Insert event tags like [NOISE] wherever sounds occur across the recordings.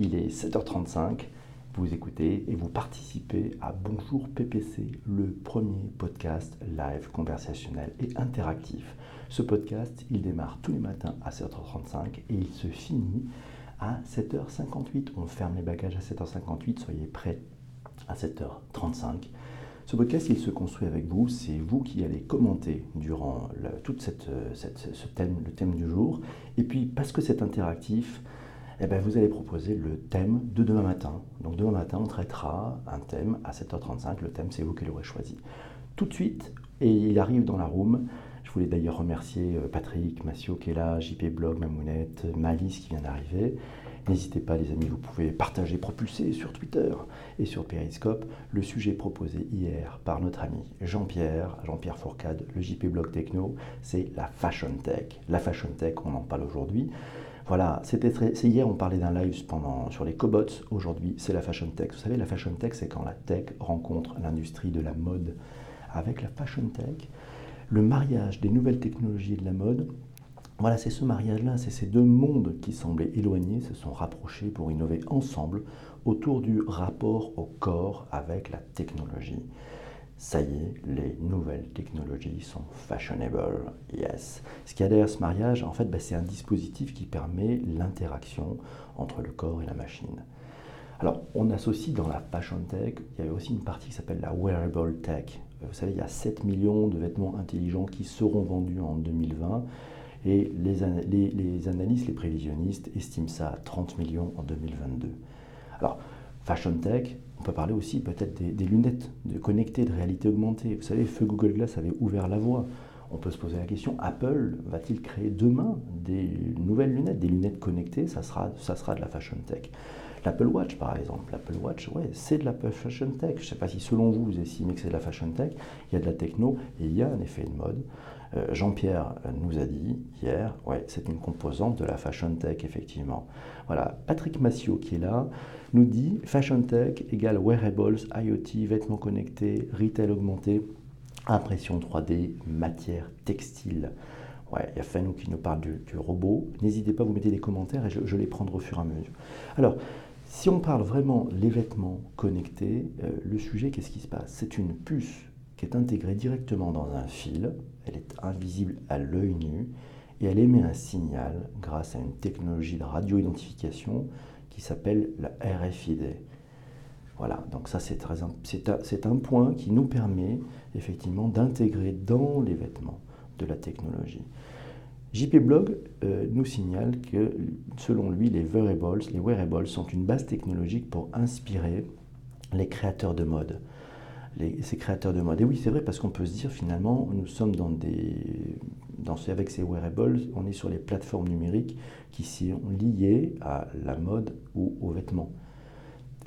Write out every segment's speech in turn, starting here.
il est 7h35. Vous écoutez et vous participez à Bonjour PPC, le premier podcast live conversationnel et interactif. Ce podcast, il démarre tous les matins à 7h35 et il se finit à 7h58. On ferme les bagages à 7h58, soyez prêts à 7h35. Ce podcast, il se construit avec vous. C'est vous qui allez commenter durant tout cette, ce thème, le thème du jour. Et puis, parce que c'est interactif, eh bien, vous allez proposer le thème de demain matin. Donc, demain matin, on traitera un thème à 7h35. Le thème, c'est vous qui l'aurez choisi. Tout de suite, et il arrive dans la room. Je voulais d'ailleurs remercier euh, Patrick, Massio qui est là, JP Blog, Mamounette, Malice qui vient d'arriver. N'hésitez pas les amis, vous pouvez partager, propulser sur Twitter et sur Periscope le sujet proposé hier par notre ami Jean-Pierre, Jean-Pierre Fourcade, le JP Blog Techno, c'est la Fashion Tech. La Fashion Tech, on en parle aujourd'hui. Voilà, c'était hier on parlait d'un live sur les cobots, aujourd'hui c'est la Fashion Tech. Vous savez, la Fashion Tech, c'est quand la tech rencontre l'industrie de la mode. Avec la Fashion Tech, le mariage des nouvelles technologies et de la mode voilà, c'est ce mariage-là, c'est ces deux mondes qui semblaient éloignés, se sont rapprochés pour innover ensemble autour du rapport au corps avec la technologie. Ça y est, les nouvelles technologies sont fashionable, yes. Ce qu'il y a derrière ce mariage, en fait, bah, c'est un dispositif qui permet l'interaction entre le corps et la machine. Alors, on associe dans la fashion tech, il y a aussi une partie qui s'appelle la wearable tech. Vous savez, il y a 7 millions de vêtements intelligents qui seront vendus en 2020 et les, les, analystes, les prévisionnistes estiment ça à 30 millions en 2022. Alors, Fashion Tech, on peut parler aussi peut-être des, lunettes de connectées de réalité augmentée. Vous savez, Feu Google Glass avait ouvert la voie. On peut se poser la question, Apple va-t-il créer demain des nouvelles lunettes, des lunettes connectées? Ça sera, ça sera de la Fashion Tech. L'Apple Watch, par exemple. L'Apple Watch, ouais, c'est de la Fashion Tech. Je ne sais pas si selon vous, vous estimez que c'est de la Fashion Tech. Il y a de la techno et il y a un effet de mode. Euh, Jean-Pierre nous a dit hier, ouais, c'est une composante de la fashion tech, effectivement. Voilà, Patrick Massio qui est là nous dit fashion tech égale wearables, IoT, vêtements connectés, retail augmenté, impression 3D, matière textile. Ouais, il y a Fanou qui nous parle du, robot. N'hésitez pas, vous mettez des commentaires et je, les prendrai au fur et à mesure. Alors, si on parle vraiment les vêtements connectés, euh, le sujet, qu'est-ce qui se passe? C'est une puce qui est intégrée directement dans un fil, elle est invisible à l'œil nu et elle émet un signal grâce à une technologie de radio-identification qui s'appelle la RFID. Voilà, donc ça c'est, c'est, un, point qui nous permet effectivement d'intégrer dans les vêtements de la technologie. JP Blog euh, nous signale que selon lui, les wearables, les wearables sont une base technologique pour inspirer les créateurs de mode ces créateurs de mode. Et oui, c'est vrai, parce qu'on peut se dire finalement, nous sommes dans des. Avec ces wearables, on est sur les plateformes numériques qui sont liées à la mode ou aux vêtements.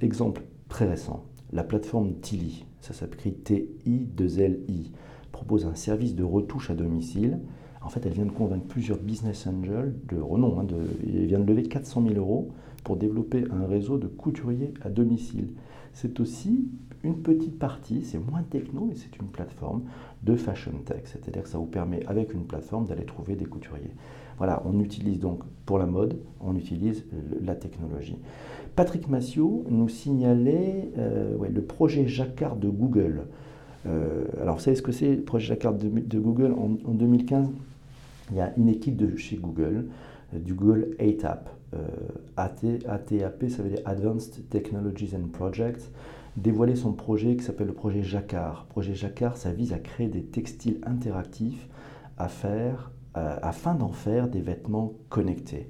Exemple très récent, la plateforme Tilly, ça s'écrit T-I-2-L-I, propose un service de retouche à domicile. En fait, elle vient de convaincre plusieurs business angels de renom. Hein, de, elle vient de lever 400 000 euros pour développer un réseau de couturiers à domicile. C'est aussi une petite partie, c'est moins techno, mais c'est une plateforme de fashion tech. C'est-à-dire que ça vous permet, avec une plateforme, d'aller trouver des couturiers. Voilà, on utilise donc pour la mode, on utilise la technologie. Patrick Massio nous signalait euh, le projet Jacquard de Google. Euh, alors, vous savez ce que c'est le projet Jacquard de, Google? En, 2015 Il y a une équipe chez Google, du Google ATAP. ATAP, ça veut dire Advanced Technologies and Projects dévoilé son projet qui s'appelle le projet Jacquard. projet Jacquard, ça vise à créer des textiles interactifs euh, afin d'en faire des vêtements connectés.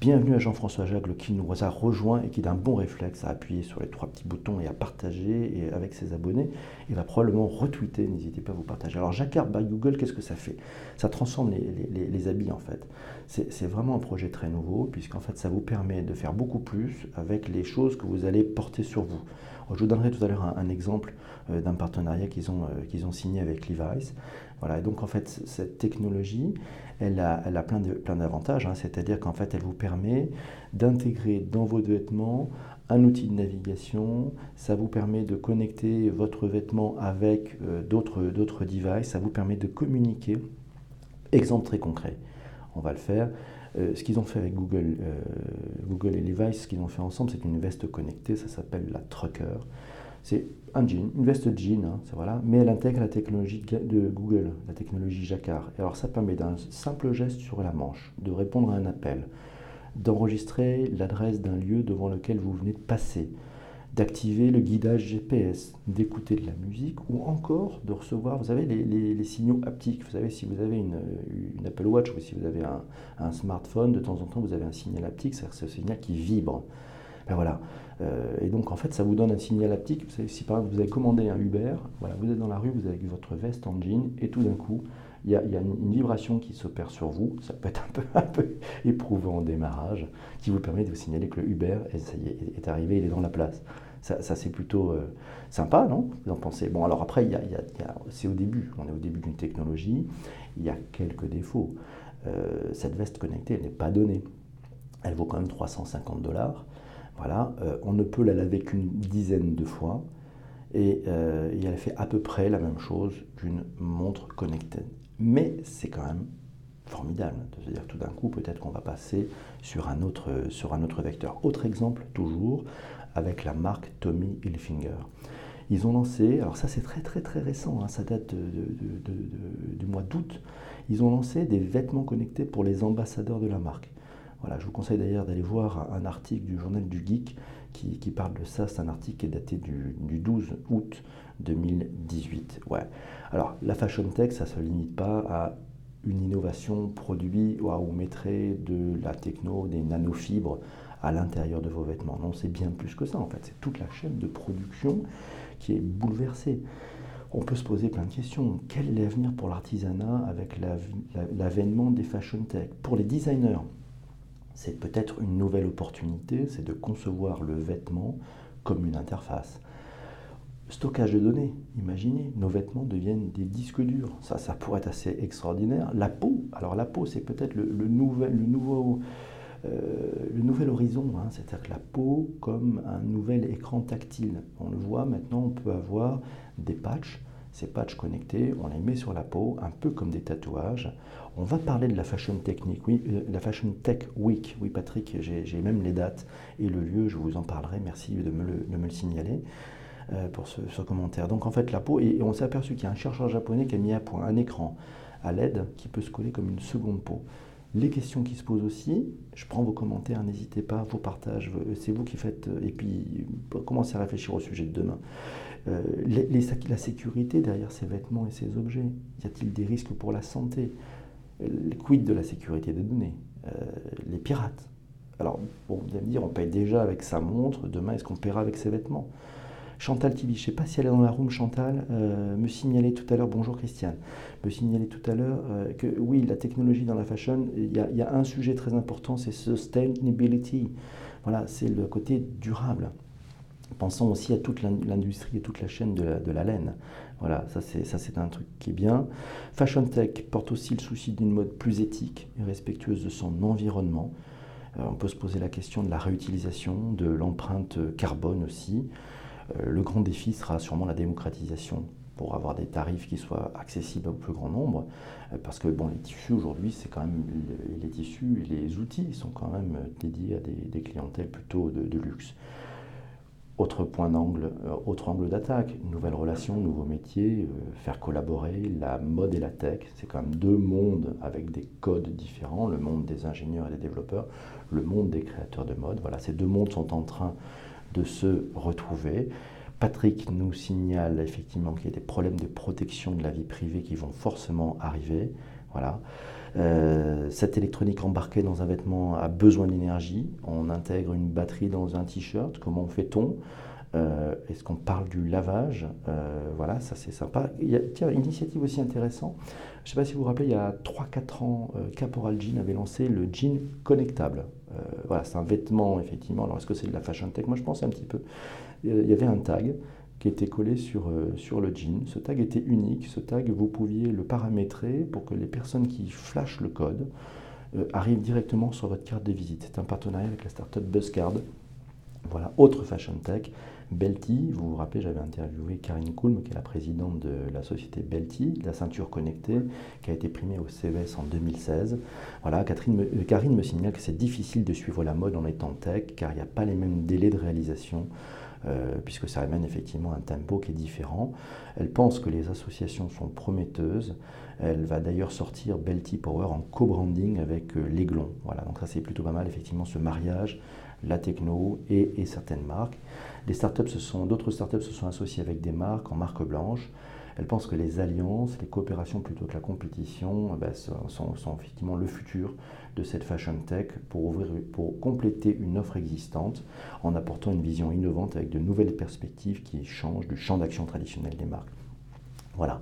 Bienvenue à Jean-François Jagle qui nous a rejoint et qui d'un bon réflexe a appuyé sur les trois petits boutons et a partagé et avec ses abonnés. Il va probablement retweeter, n'hésitez pas à vous partager. Alors Jacquard by Google, qu'est-ce que ça fait? Ça transforme les, habits en fait. C'est vraiment un projet très nouveau puisqu'en fait ça vous permet de faire beaucoup plus avec les choses que vous allez porter sur vous. Je vous donnerai tout à l'heure un, exemple euh, d'un partenariat qu'ils ont, euh, qu'ils ont signé avec Levi's. Voilà, donc en fait, cette technologie, elle a, elle a plein, plein d'avantages, hein. c'est-à-dire qu'en fait, elle vous permet d'intégrer dans vos vêtements un outil de navigation, ça vous permet de connecter votre vêtement avec euh, d'autres, devices, ça vous permet de communiquer. Exemple très concret, on va le faire. ce qu'ils ont fait avec Google, Google et Levi's, ce qu'ils ont fait ensemble, c'est une veste connectée, ça s'appelle la Trucker. C'est un jean, une veste jean, hein, voilà, mais elle intègre la technologie de Google, la technologie Jacquard. Et alors ça permet d'un simple geste sur la manche de répondre à un appel, d'enregistrer l'adresse d'un lieu devant lequel vous venez de passer, d'activer le guidage GPS, d'écouter de la musique ou encore de recevoir, vous savez, les, signaux haptiques. Vous savez, si vous avez une, Apple Watch ou si vous avez un, smartphone, de temps en temps, vous avez un signal haptique, c'est-à-dire ce signal qui vibre. Ben voilà. Euh, et donc, en fait, ça vous donne un signal haptique. Vous savez, si par exemple vous avez commandé un Uber, voilà, vous êtes dans la rue, vous avez votre veste en jean, et tout d'un coup, il y a, une, vibration qui s'opère sur vous. Ça peut être un peu, [LAUGHS] éprouvant au démarrage, qui vous permet de vous signaler que le Uber est, est arrivé, il est dans la place. Ça, c'est plutôt euh, sympa, non? Vous en pensez? Bon, alors après, c'est au début. On est au début d'une technologie. Il y a quelques défauts. Euh, cette veste connectée, elle n'est pas donnée. Elle vaut quand même 350 dollars. Voilà, euh, on ne peut la laver qu'une dizaine de fois et, elle fait à peu près la même chose qu'une montre connectée. Mais c'est quand même formidable de se dire tout d'un coup peut-être qu'on va passer sur un, autre, sur un autre vecteur. Autre exemple toujours, avec la marque Tommy Hilfiger. Ils ont lancé, alors ça c'est très très très récent, hein, ça date du mois d'août, ils ont lancé des vêtements connectés pour les ambassadeurs de la marque. Voilà, je vous conseille d'ailleurs d'aller voir un article du journal du Geek qui, parle de ça. C'est un article qui est daté du, 12 août 2018. Ouais. Alors, la fashion tech, ça ne se limite pas à une innovation produit où on mettrait de la techno, des nanofibres à l'intérieur de vos vêtements. Non, c'est bien plus que ça en fait. C'est toute la chaîne de production qui est bouleversée. On peut se poser plein de questions. Quel est l'avenir pour l'artisanat avec l'avènement des fashion tech? Pour les designers, c'est peut-être une nouvelle opportunité, c'est de concevoir le vêtement comme une interface. Stockage de données, imaginez, nos vêtements deviennent des disques durs. Ça, ça pourrait être assez extraordinaire. La peau, alors la peau, c'est peut-être le, nouvel, le nouveau euh, horizon, hein, c'est-à-dire que la peau comme un nouvel écran tactile. On le voit maintenant, on peut avoir des patchs, ces patchs connectés, on les met sur la peau, un peu comme des tatouages. On va parler de la Fashion Technique, oui, euh, la Fashion Tech Week. Oui, Patrick, j'ai même les dates et le lieu, je vous en parlerai. Merci de me le, signaler euh, pour ce, commentaire. Donc en fait, la peau, et on s'est aperçu qu'il y a un chercheur japonais qui a mis à point un écran à LED qui peut se coller comme une seconde peau les questions qui se posent aussi. Je prends vos commentaires, n'hésitez pas, vos partages, c'est vous qui faites, et puis commencez à réfléchir au sujet de demain. Euh, la sécurité derrière ces vêtements et ces objets, y a-t-il des risques pour la santé? Quid de la sécurité des données? Euh, Les pirates. Alors, bon, vous allez me dire, on paye déjà avec sa montre, demain est-ce qu'on paiera avec ses vêtements? Chantal Tibi, je ne sais pas si elle est dans la room, Chantal, euh, me signalait tout à l'heure, bonjour Christiane, me signalait tout à l'heure euh, que oui, la technologie dans la fashion, il y, a un sujet très important, c'est sustainability. Voilà, c'est le côté durable. Pensons aussi à toute l'industrie et toute la chaîne de la, laine. Voilà, ça c'est un truc qui est bien. Fashion Tech porte aussi le souci d'une mode plus éthique et respectueuse de son environnement. Euh, on peut se poser la question de la réutilisation, de l'empreinte carbone aussi. Euh, le grand défi sera sûrement la démocratisation pour avoir des tarifs qui soient accessibles au plus grand nombre. Euh, parce que bon, les tissus aujourd'hui, c'est quand même les tissus et les outils sont quand même dédiés à des, clientèles plutôt de, luxe. Autre point d'angle, euh, autre angle d'attaque, nouvelle relation, nouveaux métiers, faire collaborer la mode et la tech. C'est quand même deux mondes avec des codes différents, le monde des ingénieurs et des développeurs, le monde des créateurs de mode. Voilà, ces deux mondes sont en train de se retrouver. Patrick nous signale effectivement qu'il y a des problèmes de protection de la vie privée qui vont forcément arriver. Voilà. Euh, cette électronique embarquée dans un vêtement a besoin d'énergie. On intègre une batterie dans un t-shirt. Comment fait-on? Euh, Est-ce qu'on parle du lavage? Euh, Voilà, ça c'est sympa. Il y a, tiens, une initiative aussi intéressante. Je ne sais pas si vous vous rappelez, il y a 3-4 ans, Caporal Jean avait lancé le jean connectable. Voilà, c'est un vêtement, effectivement. Alors, est-ce que c'est de la fashion tech? Moi, je pense un petit peu. Il y avait un tag qui était collé sur, sur le jean. Ce tag était unique. Ce tag, vous pouviez le paramétrer pour que les personnes qui flashent le code arrivent directement sur votre carte de visite. C'est un partenariat avec la startup Buzzcard Voilà, autre fashion tech, Belty, vous vous rappelez, j'avais interviewé Karine Kulm, qui est la présidente de la société Belty, la ceinture connectée, qui a été primée au CES en 2016. Voilà, euh, Karine me signale que c'est difficile de suivre la mode en étant tech, car il n'y a pas les mêmes délais de réalisation. Euh, puisque ça amène effectivement un tempo qui est différent. Elle pense que les associations sont prometteuses. Elle va d'ailleurs sortir Belty Power en co-branding avec euh, l'Aiglon. Voilà, donc ça c'est plutôt pas mal effectivement ce mariage, la techno et, certaines marques. Startups d'autres startups se sont associées avec des marques en marque blanche. Elle pense que les alliances, les coopérations plutôt que la compétition eh ben, sont, effectivement le futur de cette fashion tech pour, pour compléter une offre existante en apportant une vision innovante avec de nouvelles perspectives qui changent du champ d'action traditionnel des marques. Voilà.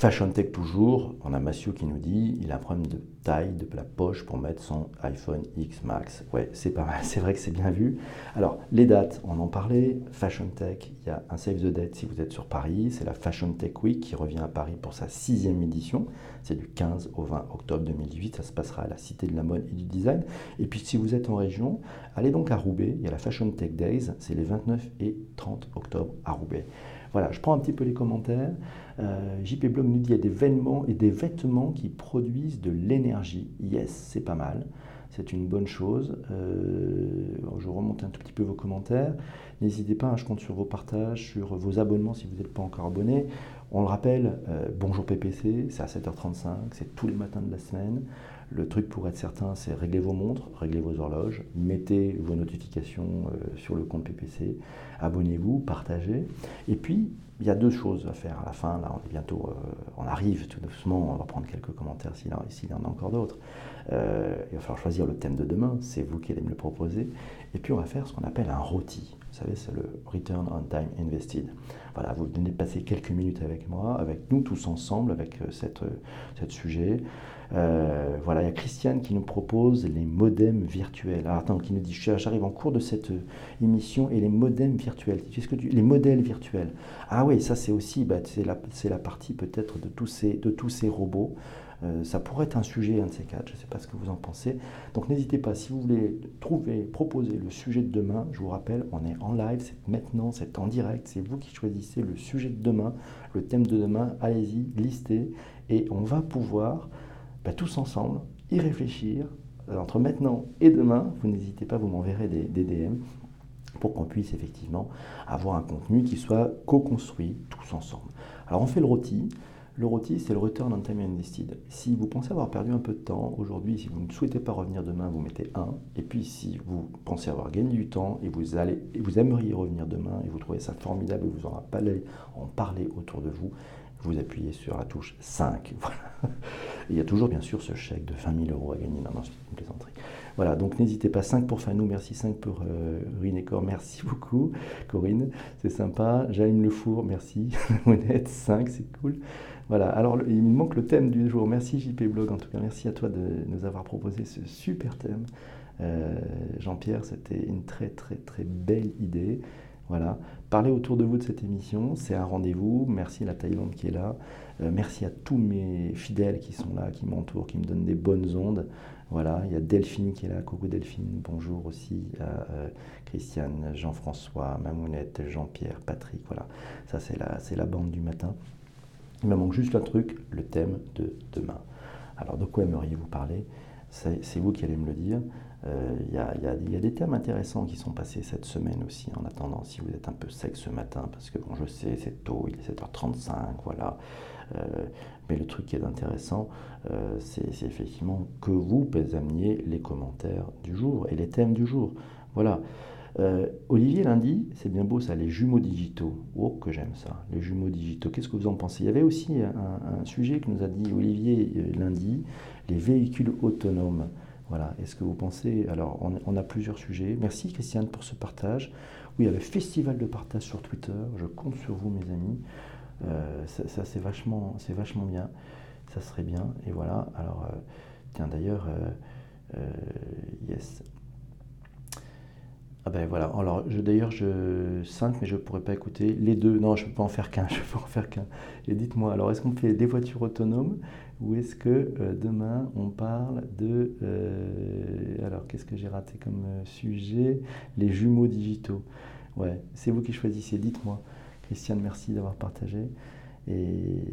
Fashion Tech toujours, on a Mathieu qui nous dit il a un problème de taille de la poche pour mettre son iPhone X Max. Ouais, c'est pas mal, [LAUGHS] c'est vrai que c'est bien vu. Alors, les dates, on en parlait. Fashion Tech, il y a un Save the Date si vous êtes sur Paris. C'est la Fashion Tech Week qui revient à Paris pour sa sixième édition. C'est du 15 au 20 octobre 2018. Ça se passera à la Cité de la Mode et du Design. Et puis, si vous êtes en région, allez donc à Roubaix. Il y a la Fashion Tech Days. C'est les 29 et 30 octobre à Roubaix. Voilà, je prends un petit peu les commentaires. Euh, JP Blog nous dit qu'il y a des vêtements et des vêtements qui produisent de l'énergie. Yes, c'est pas mal. C'est une bonne chose. Euh, je remonte un tout petit peu vos commentaires. N'hésitez pas, hein, je compte sur vos partages, sur vos abonnements si vous n'êtes pas encore abonné. On le rappelle, euh, bonjour PPC, c'est à 7h35, c'est tous les matins de la semaine. Le truc pour être certain, c'est régler vos montres, régler vos horloges, mettez vos notifications euh, sur le compte PPC, abonnez-vous, partagez. Et puis, il y a deux choses à faire à la fin. Là, on est bientôt, euh, on arrive tout doucement. On va prendre quelques commentaires s'il y en a encore d'autres. Euh, il va falloir choisir le thème de demain. C'est vous qui allez me le proposer. Et puis, on va faire ce qu'on appelle un rôti. Vous savez, c'est le Return on Time Invested. Voilà, vous venez de passer quelques minutes avec moi, avec nous tous ensemble, avec cette, cette sujet. Euh, voilà, il y a Christiane qui nous propose les modems virtuels. Attends, qui nous dit j'arrive en cours de cette euh, émission et les modems virtuels. ce que tu, les modèles virtuels? Ah oui, ça c'est aussi, bah, c'est la, la, partie peut-être de tous ces, de tous ces robots. Euh, ça pourrait être un sujet, un de ces quatre, je ne sais pas ce que vous en pensez. Donc n'hésitez pas, si vous voulez trouver, proposer le sujet de demain, je vous rappelle, on est en live, c'est maintenant, c'est en direct, c'est vous qui choisissez le sujet de demain, le thème de demain, allez-y, listez, et on va pouvoir bah, tous ensemble, y réfléchir. Entre maintenant et demain, vous n'hésitez pas, vous m'enverrez des, DM pour qu'on puisse effectivement avoir un contenu qui soit co-construit tous ensemble. Alors on fait le rôti. Le rôti, c'est le return on time invested. Si vous pensez avoir perdu un peu de temps aujourd'hui, si vous ne souhaitez pas revenir demain, vous mettez 1. Et puis si vous pensez avoir gagné du temps et vous, allez, vous aimeriez revenir demain et vous trouvez ça formidable et vous en parlez, en parler autour de vous, vous appuyez sur la touche 5. [LAUGHS] il y a toujours bien sûr ce chèque de 20 000 euros à gagner. Non, non, c'est une plaisanterie. Voilà, donc n'hésitez pas, 5 pour Fanou, merci 5 pour euh, et Cor, merci [LAUGHS] beaucoup Corinne, c'est sympa. J'allume le four, merci. [LAUGHS] Honnête, 5, c'est cool. Voilà, alors il me manque le thème du jour. Merci JP Blog, en tout cas, merci à toi de nous avoir proposé ce super thème. Euh, Jean-Pierre, c'était une très très très belle idée. Voilà, parlez autour de vous de cette émission, c'est un rendez-vous. Merci à la Thaïlande qui est là. Euh, merci à tous mes fidèles qui sont là, qui m'entourent, qui me donnent des bonnes ondes. Voilà, il y a Delphine qui est là. Coucou Delphine, bonjour aussi à euh, Christiane, Jean-François, Mamounette, Jean-Pierre, Patrick. Voilà, ça c'est la, c'est la bande du matin. Il me manque juste un truc, le thème de demain. Alors de quoi aimeriez-vous parler? C'est, vous qui allez me le dire. Euh, il y, a, des thèmes intéressants qui sont passés cette semaine aussi, en attendant, si vous êtes un peu sec ce matin, parce que bon, je sais, c'est tôt, il est 7h35, voilà. Euh, mais le truc qui est intéressant, euh, c'est effectivement que vous ameniez les commentaires du jour et les thèmes du jour. Voilà. Olivier lundi, c'est bien beau ça, les jumeaux digitaux. Oh, que j'aime ça, les jumeaux digitaux. Qu'est-ce que vous en pensez? Il y avait aussi un, sujet que nous a dit Olivier lundi, les véhicules autonomes. Voilà, est-ce que vous pensez? Alors, on, a plusieurs sujets. Merci Christiane pour ce partage. Oui, il y a le festival de partage sur Twitter. Je compte sur vous, mes amis. Euh, ça, c'est vachement, c'est vachement bien. Ça serait bien. Et voilà. Alors, euh, tiens, d'ailleurs, euh, yes. Ah ben voilà, alors d'ailleurs je 5 mais je pourrais pas écouter les deux. Non, je peux pas en faire qu'un, [LAUGHS] je peux en faire qu'un. Et dites-moi, alors est-ce qu'on fait des voitures autonomes ou est-ce que euh, demain on parle de euh, alors qu'est-ce que j'ai raté comme euh, sujet? Les jumeaux digitaux. Ouais, c'est vous qui choisissez, dites-moi. Christiane, merci d'avoir partagé. Et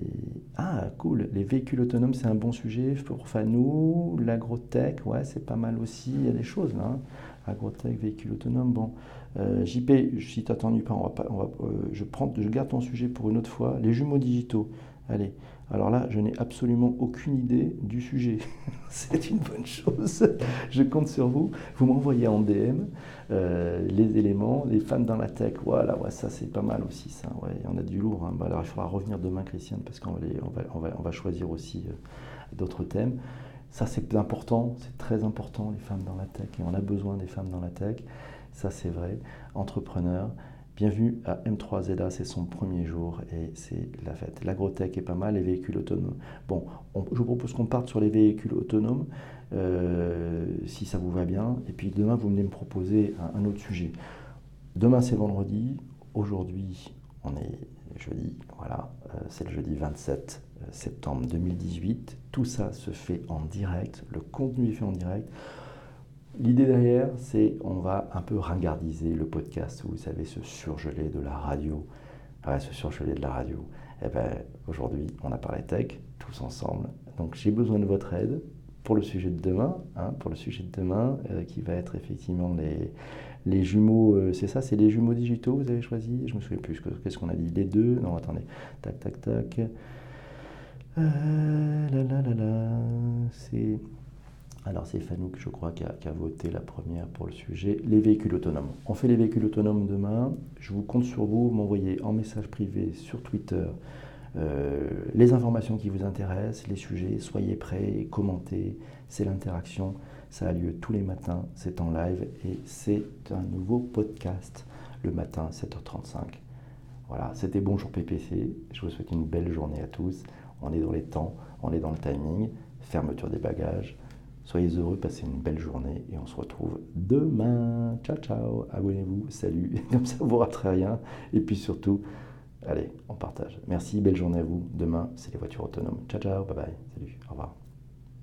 ah cool, les véhicules autonomes c'est un bon sujet pour Fanou, l'agrotech, ouais c'est pas mal aussi, il y a des choses là. Hein agrotech, véhicule autonome. Bon, euh, JP, si tu n'attends pas, on va pas on va, euh, je, prends, je garde ton sujet pour une autre fois. Les jumeaux digitaux. Allez, alors là, je n'ai absolument aucune idée du sujet. [LAUGHS] C'est une bonne chose. Je compte sur vous. Vous m'envoyez en DM euh, les éléments, les fans dans la tech. Voilà, ça c'est pas mal aussi. Ça, ouais, en a du lourd. Hein. Bah, alors il faudra revenir demain, Christiane, parce qu'on on va, on va, on va choisir aussi d'autres thèmes. Ça, c'est important, c'est très important, les femmes dans la tech, et on a besoin des femmes dans la tech. Ça, c'est vrai. Entrepreneur, bienvenue à M3ZA, c'est son premier jour et c'est la fête. L'agrotech est pas mal, les véhicules autonomes. Bon, je vous propose qu'on parte sur les véhicules autonomes, euh, si ça vous va bien. Et puis demain, vous venez me proposer un, autre sujet. Demain, c'est vendredi. Aujourd'hui, on est jeudi. Voilà, euh, c'est le jeudi 27 euh, septembre 2018. Tout ça se fait en direct, le contenu est fait en direct. L'idée derrière, c'est on va un peu ringardiser le podcast, vous savez, ce surgelé de la radio. Ouais, ce surgelé de la radio. Eh ben, aujourd'hui, on a parlé tech, tous ensemble. Donc j'ai besoin de votre aide pour le sujet de demain, hein, pour le sujet de demain, euh, qui va être effectivement les, les jumeaux, euh, c'est ça, c'est les jumeaux digitaux, vous avez choisi? Je me souviens plus, qu'est-ce qu'on a dit? Les deux? Non, attendez. Tac, tac, tac. Euh. C'est. Alors, c'est Fanouk, je crois, qui a, qui a, voté la première pour le sujet. Les véhicules autonomes. On fait les véhicules autonomes demain. Je vous compte sur vous. M'envoyez en message privé sur Twitter euh, les informations qui vous intéressent, les sujets. Soyez prêts, commentez. C'est l'interaction. Ça a lieu tous les matins, c'est en live et c'est un nouveau podcast le matin 7h35. Voilà, c'était Bonjour PPC. Je vous souhaite une belle journée à tous. On est dans les temps, on est dans le timing. Fermeture des bagages. Soyez heureux, passez une belle journée et on se retrouve demain. Ciao, ciao. Abonnez-vous, salut. [LAUGHS] Comme ça, vous raterez rien. Et puis surtout, allez, on partage. Merci, belle journée à vous. Demain, c'est les voitures autonomes. Ciao, ciao, bye bye. Salut, au revoir.